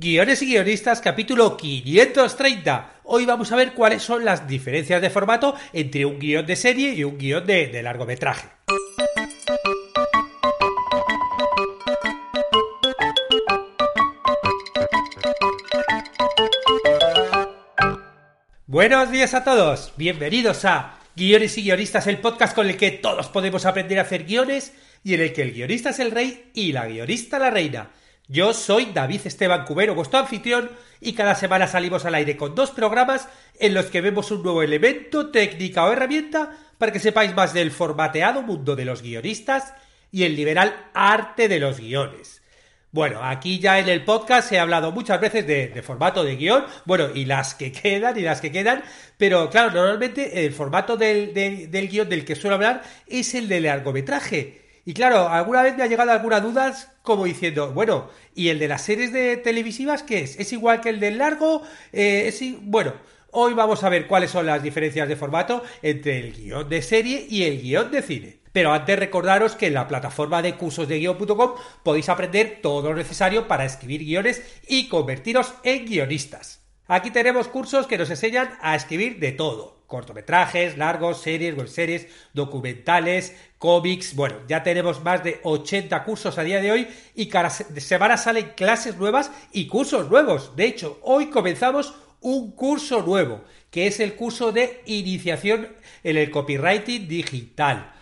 Guiones y guionistas capítulo 530. Hoy vamos a ver cuáles son las diferencias de formato entre un guion de serie y un guion de, largometraje. Buenos días a todos, bienvenidos a Guiones y Guionistas, el podcast con el que todos podemos aprender a hacer guiones y en el que el guionista es el rey y la guionista la reina. Yo soy David Esteban Cubero, vuestro anfitrión, y cada semana salimos al aire con dos programas en los que vemos un nuevo elemento, técnica o herramienta para que sepáis más del formateado mundo de los guionistas y el liberal arte de los guiones. Bueno, aquí ya en el podcast he hablado muchas veces de, formato de guion, bueno, y las que quedan y las que quedan, pero claro, normalmente el formato del, del guion del que suelo hablar es el de largometraje. Y claro, alguna vez me ha llegado alguna duda como diciendo, bueno, ¿y el de las series de televisivas qué es? ¿Es igual que el del largo? Eh, bueno, hoy vamos a ver cuáles son las diferencias de formato entre el guion de serie y el guion de cine. Pero antes recordaros que en la plataforma de cursos de guión.com podéis aprender todo lo necesario para escribir guiones y convertiros en guionistas. Aquí tenemos cursos que nos enseñan a escribir de todo cortometrajes, largos, series, webseries, documentales, cómics. Bueno, ya tenemos más de 80 cursos a día de hoy y cada semana salen clases nuevas y cursos nuevos. De hecho, hoy comenzamos un curso nuevo, que es el curso de iniciación en el copywriting digital.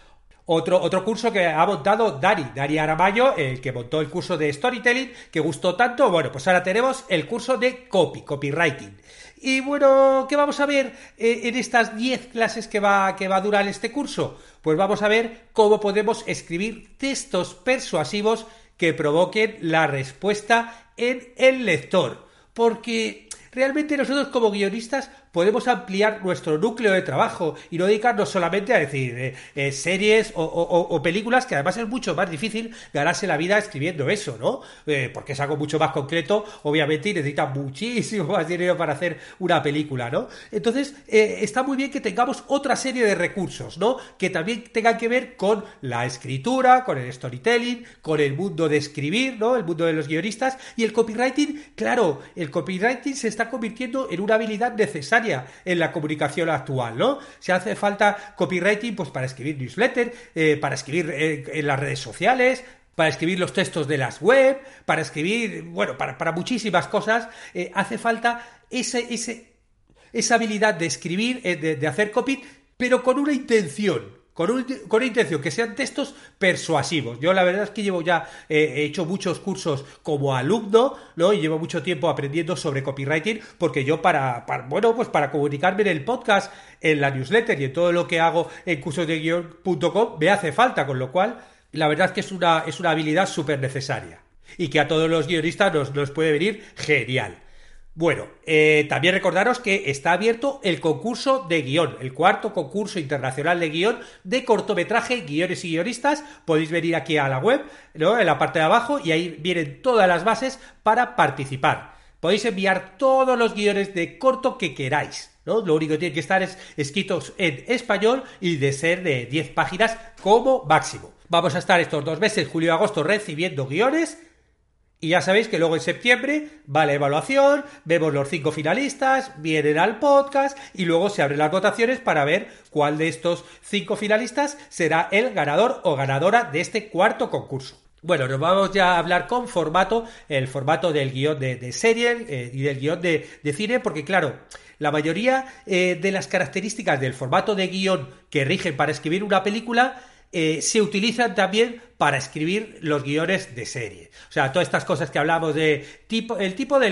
Otro, otro curso que ha montado Dani, Dani Aramayo, el que montó el curso de storytelling, que gustó tanto. Bueno, pues ahora tenemos el curso de copy, copywriting. Y bueno, ¿qué vamos a ver eh, en estas 10 clases que va, que va a durar este curso? Pues vamos a ver cómo podemos escribir textos persuasivos que provoquen la respuesta en el lector. Porque realmente nosotros como guionistas podemos ampliar nuestro núcleo de trabajo y no dedicarnos solamente a decir eh, eh, series o, películas, que además es mucho más difícil ganarse la vida escribiendo eso, ¿no? Eh, porque es algo mucho más concreto, obviamente, y necesita muchísimo más dinero para hacer una película, ¿no? Entonces, está muy bien que tengamos otra serie de recursos, ¿no? Que también tengan que ver con la escritura, con el storytelling, con el mundo de escribir, ¿no? El mundo de los guionistas y el copywriting, claro, el copywriting se está convirtiendo en una habilidad necesaria en la comunicación actual, ¿no? Si hace falta copywriting, pues para escribir newsletter, eh, para escribir eh, en las redes sociales, para escribir los textos de las web, para escribir, bueno, para, muchísimas cosas, eh, hace falta esa habilidad de escribir, de hacer copy, pero con una intención, con, una intención, que sean textos persuasivos. Yo la verdad es que llevo ya, eh, he hecho muchos cursos como alumno, ¿no? Y llevo mucho tiempo aprendiendo sobre copywriting, porque yo para, bueno, pues para comunicarme en el podcast, en la newsletter y en todo lo que hago en cursosdeguion.com me hace falta, con lo cual la verdad es que es una, es una habilidad súper necesaria. Y que a todos los guionistas nos, nos puede venir genial. Bueno, eh, también recordaros que está abierto el concurso de guion, el cuarto concurso internacional de guion de cortometraje, guiones y guionistas. Podéis venir aquí a la web, ¿no? en la parte de abajo, y ahí vienen todas las bases para participar. Podéis enviar todos los guiones de corto que queráis. ¿no? Lo único que tiene que estar es escritos en español y de ser de 10 páginas como máximo. Vamos a estar estos dos meses, julio y agosto, recibiendo guiones y ya sabéis que luego en septiembre va la evaluación, vemos los cinco finalistas, vienen al podcast y luego se abren las votaciones para ver cuál de estos cinco finalistas será el ganador o ganadora de este cuarto concurso. Bueno, nos vamos ya a hablar con formato, el formato del guion de, serie eh, y del guion de, cine, porque claro, la mayoría eh, de las características del formato de guion que rigen para escribir una película eh, se utilizan también para escribir los guiones de serie. O sea, todas estas cosas que hablamos de tipo, el tipo de,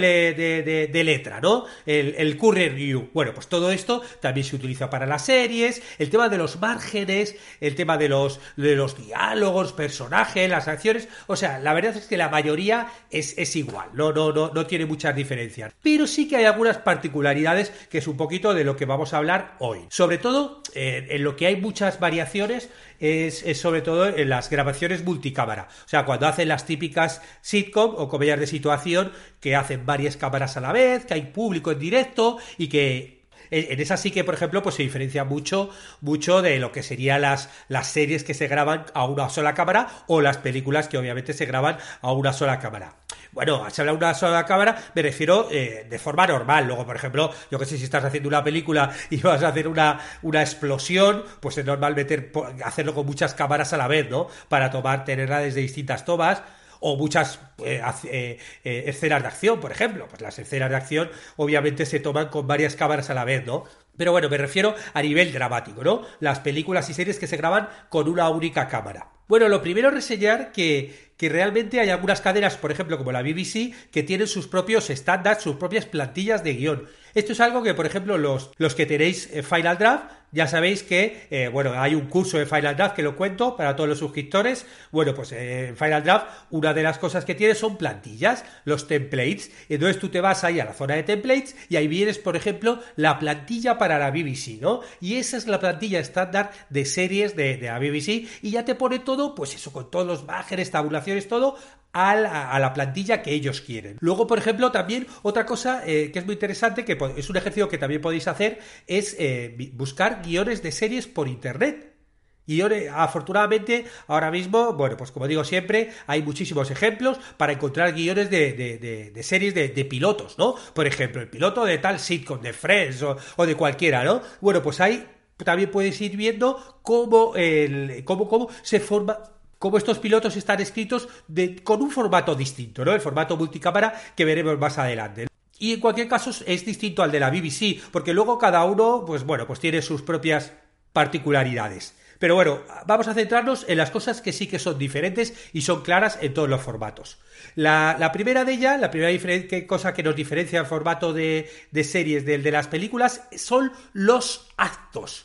letra, ¿no? El, el curry. Bueno, pues todo esto también se utiliza para las series, el tema de los márgenes, el tema de los, de los diálogos, personajes, las acciones. O sea, la verdad es que la mayoría es, es igual, no, no, no, no tiene muchas diferencias. Pero sí que hay algunas particularidades que es un poquito de lo que vamos a hablar hoy. Sobre todo, eh, en lo que hay muchas variaciones es, sobre todo en las grabaciones multicámara. O sea, cuando hacen las típicas sitcom o comedias de situación que hacen varias cámaras a la vez, que hay público en directo y que en esa sí que, por ejemplo, pues se diferencia mucho, mucho de lo que serían las, las series que se graban a una sola cámara o las películas que obviamente se graban a una sola cámara. Bueno, se habla una sola cámara, me refiero eh, de forma normal. Luego, por ejemplo, yo que sé, si estás haciendo una película y vas a hacer una, una explosión, pues es normal meter, hacerlo con muchas cámaras a la vez, ¿no? Para tomar, tenerla desde distintas tomas o muchas eh, eh, escenas de acción, por ejemplo. Pues las escenas de acción obviamente se toman con varias cámaras a la vez, ¿no? Pero bueno, me refiero a nivel dramático, ¿no? Las películas y series que se graban con una única cámara. Bueno, lo primero es reseñar que, que realmente hay algunas cadenas, por ejemplo, como la BBC, que tienen sus propios estándares, sus propias plantillas de guion. Esto es algo que, por ejemplo, los, los que tenéis eh, Final Draft, ya sabéis que, eh, bueno, hay un curso de Final Draft que lo cuento para todos los suscriptores. Bueno, pues eh, en Final Draft, una de las cosas que tiene son plantillas, los templates. Entonces tú te vas ahí a la zona de templates y ahí vienes, por ejemplo, la plantilla para la BBC, ¿no? Y esa es la plantilla estándar de series de, de la BBC y ya te pone todo, pues eso, con todos los márgenes, tabulaciones, todo a la, plantilla que ellos quieren. Luego, por ejemplo, también otra cosa eh, que es muy interesante, que es un ejercicio que también podéis hacer, es eh, buscar guiones de series por internet. Y afortunadamente, ahora mismo, bueno, pues como digo siempre, hay muchísimos ejemplos para encontrar guiones de, series de, pilotos, ¿no? Por ejemplo, el piloto de tal sitcom, de Friends o, de cualquiera, ¿no? Bueno, pues ahí también puedes ir viendo cómo, el, cómo, cómo se forma cómo estos pilotos están escritos con un formato distinto, ¿no? El formato multicámara que veremos más adelante. Y en cualquier caso es distinto al de la BBC, porque luego cada uno, pues bueno, pues tiene sus propias particularidades. Pero bueno, vamos a centrarnos en las cosas que sí que son diferentes y son claras en todos los formatos. La, primera de ellas, la primera cosa que nos diferencia el formato de, de series del de las películas son los actos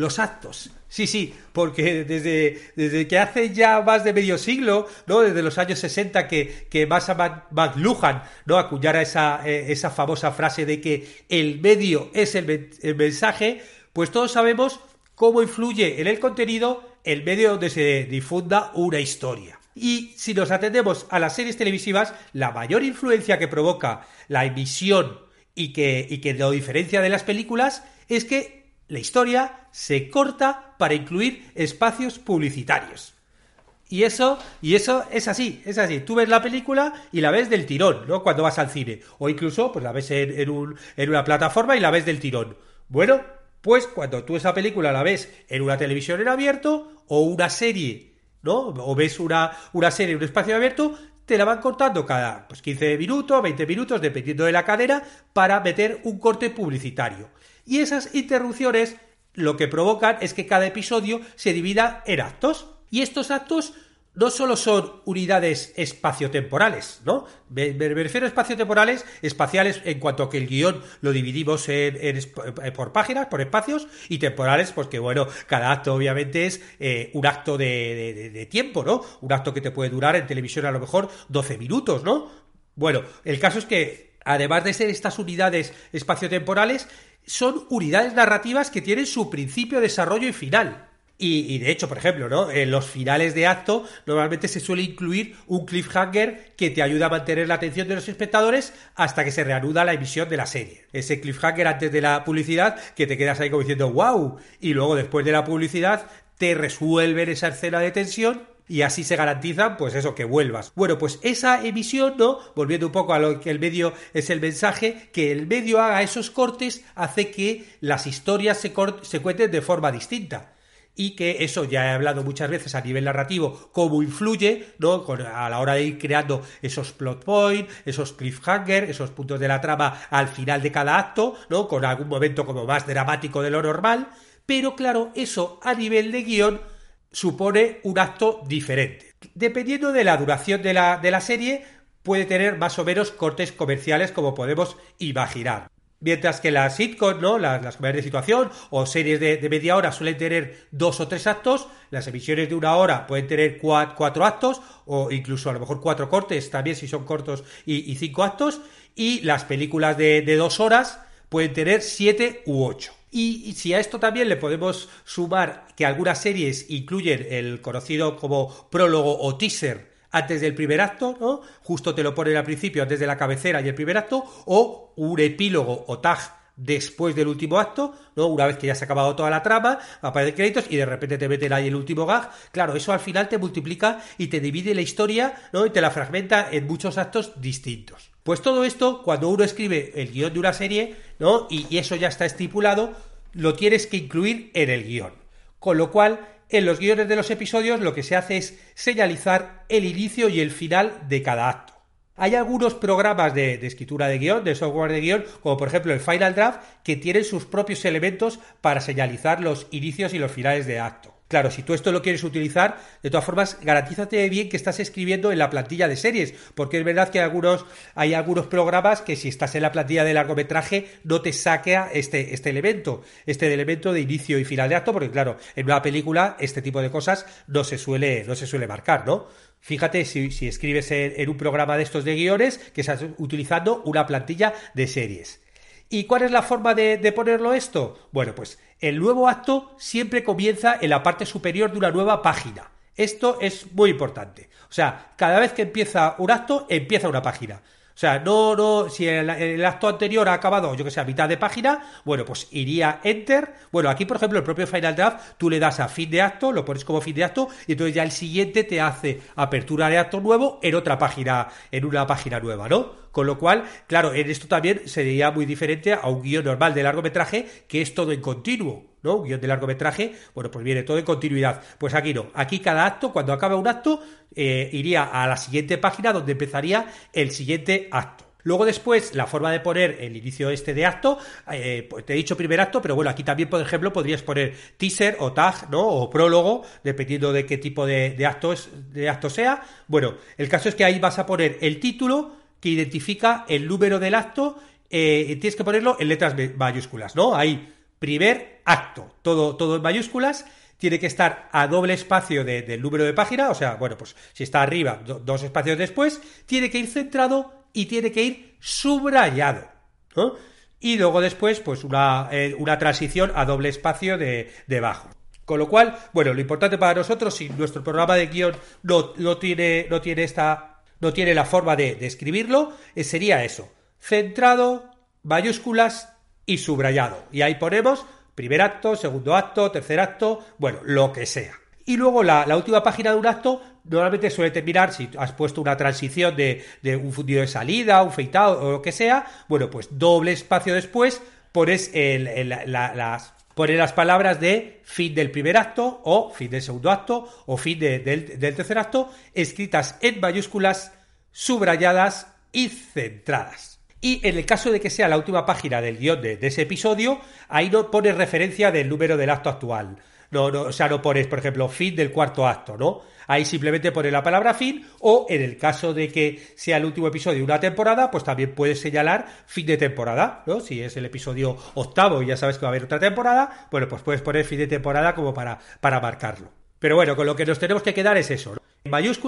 los actos. Sí, sí, porque desde, desde que hace ya más de medio siglo, ¿no? Desde los años 60 que, que Massa McLuhan, ¿no? Acuñara esa, eh, esa famosa frase de que el medio es el, el mensaje, pues todos sabemos cómo influye en el contenido el medio donde se difunda una historia. Y si nos atendemos a las series televisivas, la mayor influencia que provoca la emisión y que, y que lo diferencia de las películas es que la historia se corta para incluir espacios publicitarios. Y eso, y eso es así, es así. Tú ves la película y la ves del tirón, ¿no? Cuando vas al cine. O incluso, pues la ves en, una plataforma y la ves del tirón. Bueno, pues cuando tú esa película la ves en una televisión en abierto o una serie, ¿no? O ves una, una serie en un espacio abierto, te la van cortando cada pues, 15 minutos, 20 minutos, dependiendo de la cadena, para meter un corte publicitario. Y esas interrupciones lo que provocan es que cada episodio se divida en actos. Y estos actos no solo son unidades espaciotemporales, ¿no? Me, refiero a espaciotemporales, espaciales en cuanto a que el guion lo dividimos en, por páginas, por espacios, y temporales, pues que bueno, cada acto obviamente es eh, un acto de, de, tiempo, ¿no? Un acto que te puede durar en televisión a lo mejor 12 minutos, ¿no? Bueno, el caso es que, además de ser estas unidades espaciotemporales, son unidades narrativas que tienen su principio, desarrollo y final. Y, de hecho, por ejemplo, ¿no? En los finales de acto normalmente se suele incluir un cliffhanger que te ayuda a mantener la atención de los espectadores hasta que se reanuda la emisión de la serie. Ese cliffhanger antes de la publicidad que te quedas ahí como diciendo wow y luego después de la publicidad te resuelven esa escena de tensión y así se garantiza, pues eso, que vuelvas. Bueno, pues esa emisión, ¿no? Volviendo un poco a lo que el medio es el mensaje, que el medio haga esos cortes hace que las historias se, se cuenten de forma distinta y que eso ya he hablado muchas veces a nivel narrativo, cómo influye, ¿no? a la hora de ir creando esos plot points, esos cliffhanger, esos puntos de la trama al final de cada acto, ¿no? Con algún momento como más dramático de lo normal, pero claro, eso a nivel de guion supone un acto diferente. Dependiendo de la duración de la, de la serie, puede tener más o menos cortes comerciales como podemos imaginar. Mientras que las sitcoms, ¿no? Las, las de situación o series de, media hora suelen tener dos o tres actos, las emisiones de una hora pueden tener cuatro, actos o incluso a lo mejor cuatro cortes también si son cortos y, cinco actos y las películas de, de dos horas pueden tener siete u ocho. Y, si a esto también le podemos sumar que algunas series incluyen el conocido como prólogo o teaser antes del primer acto, ¿no? Justo te lo ponen al principio, antes de la cabecera y el primer acto, o un epílogo o tag después del último acto, ¿no? Una vez que ya se ha acabado toda la trama, aparecen créditos y de repente te meten ahí el último gag. Claro, eso al final te multiplica y te divide la historia, ¿no? Y te la fragmenta en muchos actos distintos. Pues todo esto, cuando uno escribe el guion de una serie, ¿no? Y, eso ya está estipulado, lo tienes que incluir en el guion. Con lo cual, en los guiones de los episodios lo que se hace es señalizar el inicio y el final de cada acto. Hay algunos programas de, escritura de guion, de software de guion, como por ejemplo el Final Draft, que tienen sus propios elementos para señalizar los inicios y los finales de acto. Claro, si tú esto lo quieres utilizar, de todas formas, garantízate bien que estás escribiendo en la plantilla de series, porque es verdad que hay algunos, programas que si estás en la plantilla de largometraje no te saquea este, este elemento, este elemento de inicio y final de acto, porque claro, en una película este tipo de cosas no se suele, no se suele marcar, ¿no? Fíjate si, escribes en, un programa de estos de guiones que estás utilizando una plantilla de series. ¿Y cuál es la forma de, ponerlo esto? Bueno, pues el nuevo acto siempre comienza en la parte superior de una nueva página. Esto es muy importante. O sea, cada vez que empieza un acto, empieza una página. O sea, no, no, si el, acto anterior ha acabado, yo que sé, a mitad de página, bueno, pues iría enter. Bueno, aquí, por ejemplo, el propio Final Draft, tú le das a fin de acto, lo pones como fin de acto, y entonces ya el siguiente te hace apertura de acto nuevo en otra página, en una página nueva, ¿no? Con lo cual, claro, en esto también sería muy diferente a un guion normal de largometraje, que es todo en continuo. ¿no? Un guion de largometraje, bueno, pues viene todo en continuidad. Pues aquí no. Aquí cada acto, cuando acaba un acto, eh, iría a la siguiente página donde empezaría el siguiente acto. Luego después, la forma de poner el inicio este de acto, eh, pues te he dicho primer acto, pero bueno, aquí también, por ejemplo, podrías poner teaser o tag, ¿no? O prólogo, dependiendo de qué tipo de, acto, de acto sea. Bueno, el caso es que ahí vas a poner el título que identifica el número del acto, eh, tienes que ponerlo en letras mayúsculas, ¿no? Ahí primer acto, todo, todo en mayúsculas, tiene que estar a doble espacio del número de página, o sea, bueno, pues si está arriba, dos espacios después, tiene que ir centrado y tiene que ir subrayado, ¿no? Y luego después, pues una, eh, una transición a doble espacio de debajo. Con lo cual, bueno, lo importante para nosotros, si nuestro programa de guion no, no tiene, no tiene esta, no tiene la forma de, de escribirlo, eh, sería eso, centrado, mayúsculas, y subrayado. Y ahí ponemos primer acto, segundo acto, tercer acto, bueno, lo que sea. Y luego la, última página de un acto normalmente suele terminar, si has puesto una transición de, un fundido de salida, un feitado o lo que sea, bueno, pues doble espacio después pones las, las palabras de fin del primer acto o fin del segundo acto o fin del, tercer acto escritas en mayúsculas, subrayadas y centradas. Y en el caso de que sea la última página del guion de, ese episodio, ahí no pones referencia del número del acto actual. No, no, o sea, no pones, por ejemplo, fin del cuarto acto, ¿no? Ahí simplemente pones la palabra fin, o en el caso de que sea el último episodio de una temporada, pues también puedes señalar fin de temporada, ¿no? Si es el episodio octavo y ya sabes que va a haber otra temporada, bueno, pues puedes poner fin de temporada como para, para marcarlo. Pero bueno, con lo que nos tenemos que quedar es eso, ¿no?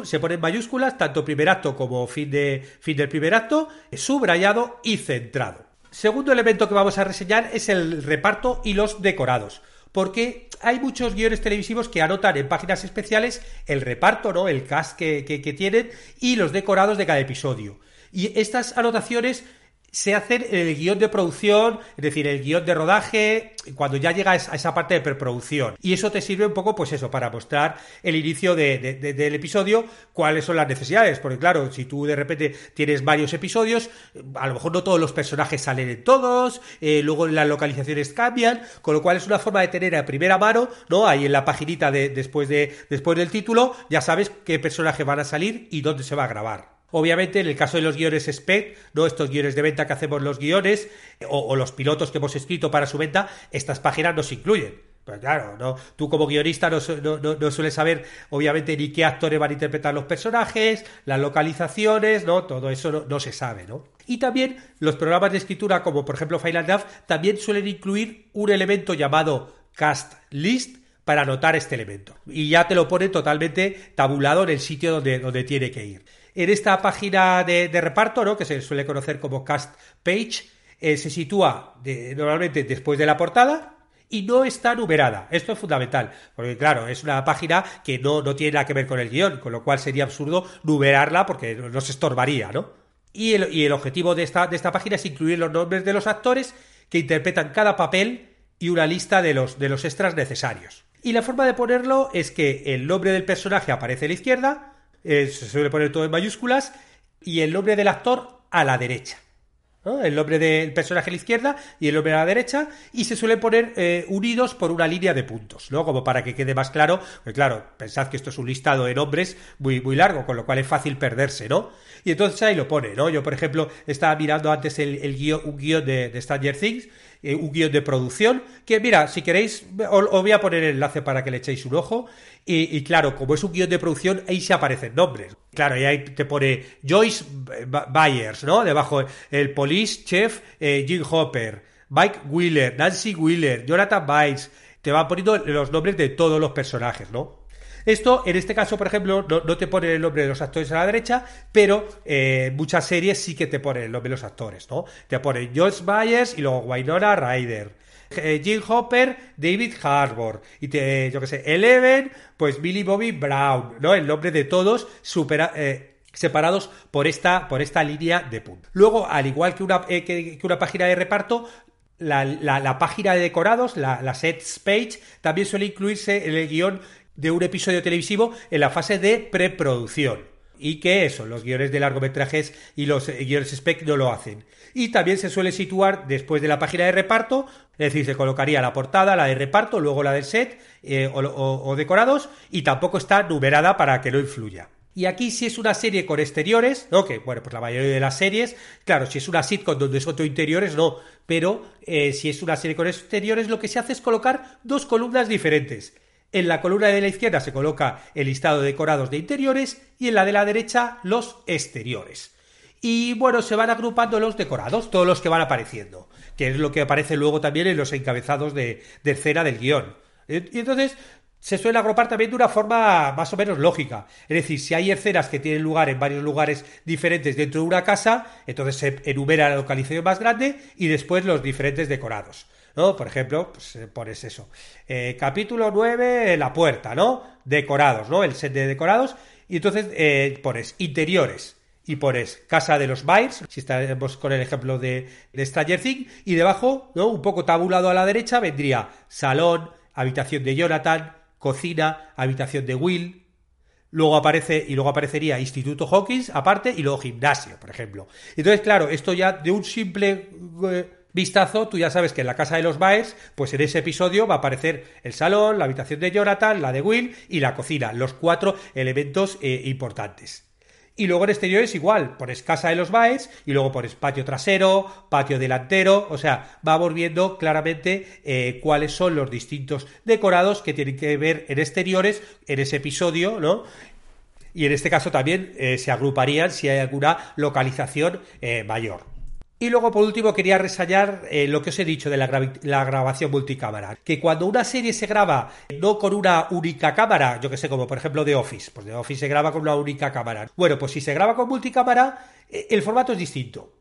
se ponen mayúsculas tanto primer acto como fin, de, fin del primer acto, subrayado y centrado. Segundo elemento que vamos a reseñar es el reparto y los decorados. Porque hay muchos guiones televisivos que anotan en páginas especiales el reparto, ¿no? El cast que, que tienen y los decorados de cada episodio. Y estas anotaciones se hacen el guion de producción, es decir, el guion de rodaje, cuando ya llega a esa parte de preproducción. Y eso te sirve un poco, pues eso, para mostrar el inicio del episodio, cuáles son las necesidades. Porque claro, si tú de repente tienes varios episodios, a lo mejor no todos los personajes salen en todos, eh, luego las localizaciones cambian, con lo cual es una forma de tener a primera mano, ¿no? Ahí en la paginita de, después, de, después del título, ya sabes qué personajes van a salir y dónde se va a grabar. Obviamente, en el caso de los guiones spec, ¿no? Estos guiones de venta que hacemos los guiones, o, los pilotos que hemos escrito para su venta, estas páginas nos incluyen. Pues claro, ¿no? tú como guionista no, no, sueles saber, obviamente, ni qué actores van a interpretar los personajes, las localizaciones, ¿no? Todo eso no, se sabe, ¿no? Y también los programas de escritura, como por ejemplo Final Draft, también suelen incluir un elemento llamado cast list para anotar este elemento. Y ya te lo pone totalmente tabulado en el sitio donde tiene que ir. En esta página de, reparto, ¿no? que se suele conocer como cast page, eh, se sitúa normalmente después de la portada y no está numerada. Esto es fundamental, porque claro, es una página que no, no tiene nada que ver con el guion, con lo cual sería absurdo numerarla porque nos estorbaría, ¿no? Y el, y el objetivo de esta, de esta página es incluir los nombres de los actores que interpretan cada papel y una lista de los, de los extras necesarios. Y la forma de ponerlo es que el nombre del personaje aparece a la izquierda, eh, se suele poner todo en mayúsculas, y el nombre del actor a la derecha. El nombre del personaje a la izquierda y el nombre a la derecha, y se suele poner eh, unidos por una línea de puntos, ¿no? Como para que quede más claro, pues claro, pensad que esto es un listado de nombres muy, muy largo, con lo cual es fácil perderse, ¿no? Y entonces ahí lo pone, ¿no? Yo, por ejemplo, estaba mirando antes el, guion, un guion de, de Stranger Things, eh, un guion de producción, que mira, si queréis, os, voy a poner el enlace para que le echéis un ojo. Y, claro, como es un guion de producción, ahí se aparecen nombres. Claro, y ahí te pone Joyce Byers, ¿no? Debajo el Police Chef eh, Jim Hopper, Mike Wheeler, Nancy Wheeler, Jonathan Bites. Te van poniendo los nombres de todos los personajes, ¿no? Esto, en este caso, por ejemplo, no, te pone el nombre de los actores a la derecha, pero eh, muchas series sí que te ponen el nombre de los actores, ¿no? Te ponen Josh Byers y luego Wynonna Ryder. Eh, Jim Hopper, David Harbour y te, yo qué sé, Eleven, pues Billy Bobby Brown, ¿no? El nombre de todos supera, eh, separados por esta, por esta línea de puntos. Luego, al igual que una, que, una página de reparto, la, la, página de decorados, la, la sets page, también suele incluirse en el guion de un episodio televisivo en la fase de preproducción. Y que eso, los guiones de largometrajes y los eh, guiones spec no lo hacen. Y también se suele situar después de la página de reparto, es decir, se colocaría la portada, la de reparto, luego la del set eh, o, decorados, y tampoco está numerada para que no influya. Y aquí si es una serie con exteriores, ¿no? Que, bueno, pues la mayoría de las series, claro, si es una sitcom donde son todo interiores, no. Pero eh, si es una serie con exteriores, lo que se hace es colocar dos columnas diferentes. En la columna de la izquierda se coloca el listado de decorados de interiores y en la de la derecha los exteriores. Y bueno, se van agrupando los decorados, todos los que van apareciendo, que es lo que aparece luego también en los encabezados de, de escena del guion. Y entonces se suele agrupar también de una forma más o menos lógica. Es decir, si hay escenas que tienen lugar en varios lugares diferentes dentro de una casa, entonces se enumera la localización más grande y después los diferentes decorados. ¿no? Por ejemplo, pues eh, pones eso. Eh, capítulo 9, la puerta, ¿no? Decorados, ¿no? El set de decorados. Y entonces eh, pones interiores y pones casa de los Byers, si estamos con el ejemplo de, de Stranger Things, y debajo, ¿no? Un poco tabulado a la derecha, vendría salón, habitación de Jonathan, cocina, habitación de Will, luego aparece y luego aparecería Instituto Hawkins aparte y luego gimnasio, por ejemplo. Entonces, claro, esto ya de un simple vistazo, tú ya sabes que en la casa de los Baers, pues en ese episodio va a aparecer el salón, la habitación de Jonathan, la de Will y la cocina, los cuatro elementos eh, importantes. Y luego en exteriores igual, pones casa de los Baers y luego pones patio trasero, patio delantero, o sea, vamos viendo claramente eh, cuáles son los distintos decorados que tienen que ver en exteriores en ese episodio, ¿no? Y en este caso también eh, se agruparían si hay alguna localización mayor. Y luego, por último, quería resallar eh, lo que os he dicho de la, grabación multicámara. Que cuando una serie se graba no con una única cámara, yo que sé, como por ejemplo The Office, pues The Office se graba con una única cámara. Bueno, pues si se graba con multicámara, eh, el formato es distinto.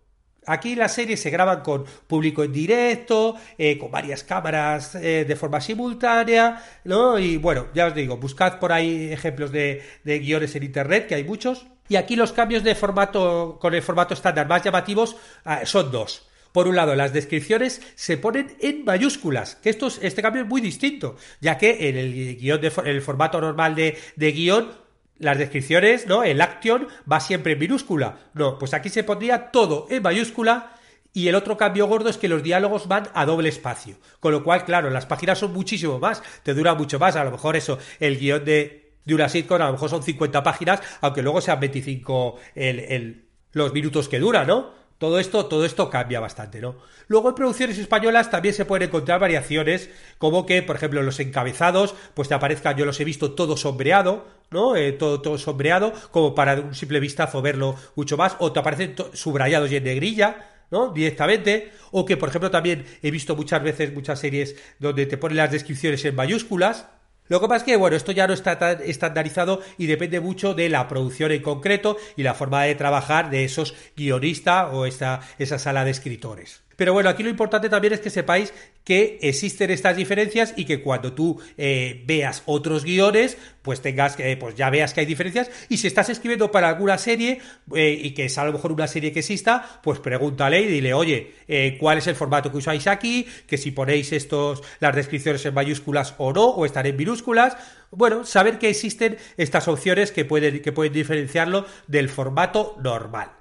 Aquí las series se graban con público en directo, eh, con varias cámaras de forma simultánea, ¿no? Y bueno, ya os digo, buscad por ahí ejemplos de guiones en internet, que hay muchos. Y aquí los cambios de formato con el formato estándar más llamativos ah, son dos. Por un lado, las descripciones se ponen en mayúsculas, que esto este cambio es muy distinto, ya que en el guion de, el formato normal de, de guion las descripciones, ¿no? El action va siempre en minúscula. No, pues aquí se pondría todo en mayúscula y el otro cambio gordo es que los diálogos van a doble espacio. Con lo cual, claro, las páginas son muchísimo más, te dura mucho más. A lo mejor eso, el guion de, de una sitcom a lo mejor son 50 páginas, aunque luego sean 25 el, los minutos que dura, ¿no? Todo esto, todo esto cambia bastante, ¿no? Luego en producciones españolas también se pueden encontrar variaciones, como que, por ejemplo, los encabezados, pues te aparezcan, yo los he visto todo sombreado, ¿no? Eh, todo, todo sombreado, como para un simple vistazo verlo mucho más, o te aparecen subrayados y en negrilla, ¿no? Directamente. O que, por ejemplo, también he visto muchas veces muchas series donde te ponen las descripciones en mayúsculas, lo que pasa es que, bueno, esto ya no está tan estandarizado y depende mucho de la producción en concreto y la forma de trabajar de esos guionistas o esa sala de escritores. Pero bueno, aquí lo importante también es que sepáis que existen estas diferencias y que cuando tú eh, veas otros guiones, pues tengas que, pues ya veas que hay diferencias. Y si estás escribiendo para alguna serie eh, y que es a lo mejor una serie que exista, pues pregúntale y dile, oye, eh, ¿cuál es el formato que usáis aquí? Que si ponéis estos, las descripciones en mayúsculas o no, o están en minúsculas. Bueno, saber que existen estas opciones que pueden, que pueden diferenciarlo del formato normal.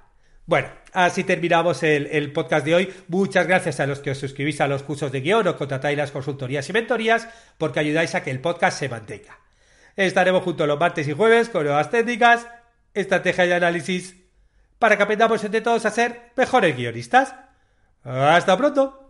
Bueno, así terminamos el, podcast de hoy. Muchas gracias a los que os suscribís a los cursos de guion o contratáis las consultorías y mentorías porque ayudáis a que el podcast se mantenga. Estaremos juntos los martes y jueves con nuevas técnicas, estrategia y análisis para que aprendamos entre todos a ser mejores guionistas. Hasta pronto.